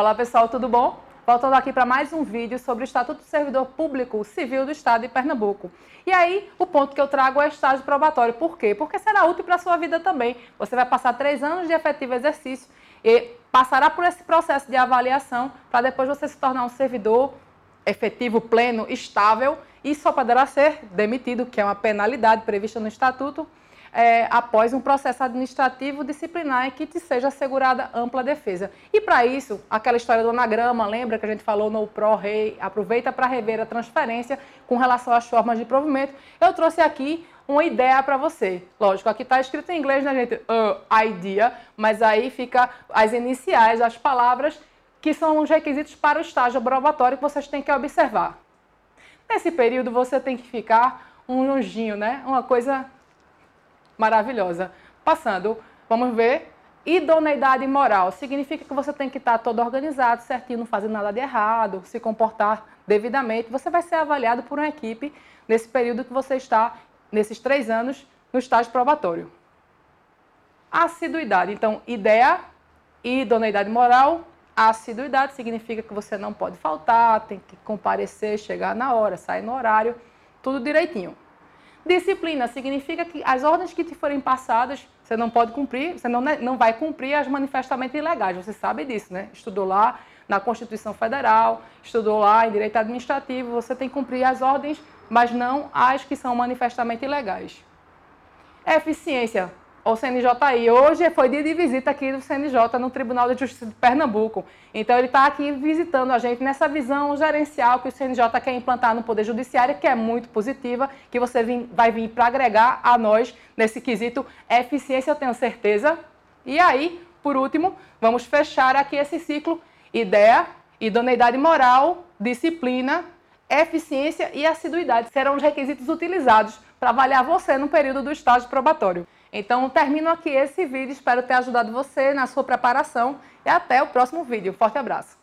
Olá pessoal, tudo bom? Voltando aqui para mais um vídeo sobre o Estatuto do Servidor Público Civil do Estado de Pernambuco. E aí, o ponto que eu trago é estágio probatório. Por quê? Porque será útil para a sua vida também. Você vai passar três anos de efetivo exercício e passará por esse processo de avaliação para depois você se tornar um servidor efetivo, pleno, estável e só poderá ser demitido, que é uma penalidade prevista no Estatuto, é, após um processo administrativo disciplinar em que te seja assegurada ampla defesa. E para isso, aquela história do anagrama, lembra que a gente falou no PRO-REI, aproveita para rever a transferência com relação às formas de provimento. Eu trouxe aqui uma ideia para você. Lógico, aqui está escrito em inglês, né, gente? Uh, idea, mas aí fica as iniciais, as palavras que são os requisitos para o estágio probatório que vocês têm que observar. Nesse período, você tem que ficar um anjinho, né? Uma coisa maravilhosa. Passando, vamos ver. Idoneidade moral significa que você tem que estar todo organizado, certinho, não fazer nada de errado, se comportar devidamente. Você vai ser avaliado por uma equipe nesse período que você está, nesses três anos, no estágio probatório. Assiduidade. Então, ideia, idoneidade moral, assiduidade significa que você não pode faltar, tem que comparecer, chegar na hora, sair no horário, tudo direitinho. Disciplina significa que as ordens que te forem passadas, você não pode cumprir, você não, não vai cumprir as manifestamente ilegais. Você sabe disso, né? Estudou lá na Constituição Federal, estudou lá em Direito Administrativo, você tem que cumprir as ordens, mas não as que são manifestamente ilegais. Eficiência ao CNJI. Hoje foi dia de visita aqui do CNJ no Tribunal de Justiça de Pernambuco. Então ele está aqui visitando a gente nessa visão gerencial que o CNJ quer implantar no Poder Judiciário, que é muito positiva, que você vai vir para agregar a nós nesse quesito eficiência, eu tenho certeza. E aí, por último, vamos fechar aqui esse ciclo: ideia, idoneidade moral, disciplina, eficiência e assiduidade serão os requisitos utilizados para avaliar você no período do estágio probatório. Então, termino aqui esse vídeo. Espero ter ajudado você na sua preparação e até o próximo vídeo. Forte abraço!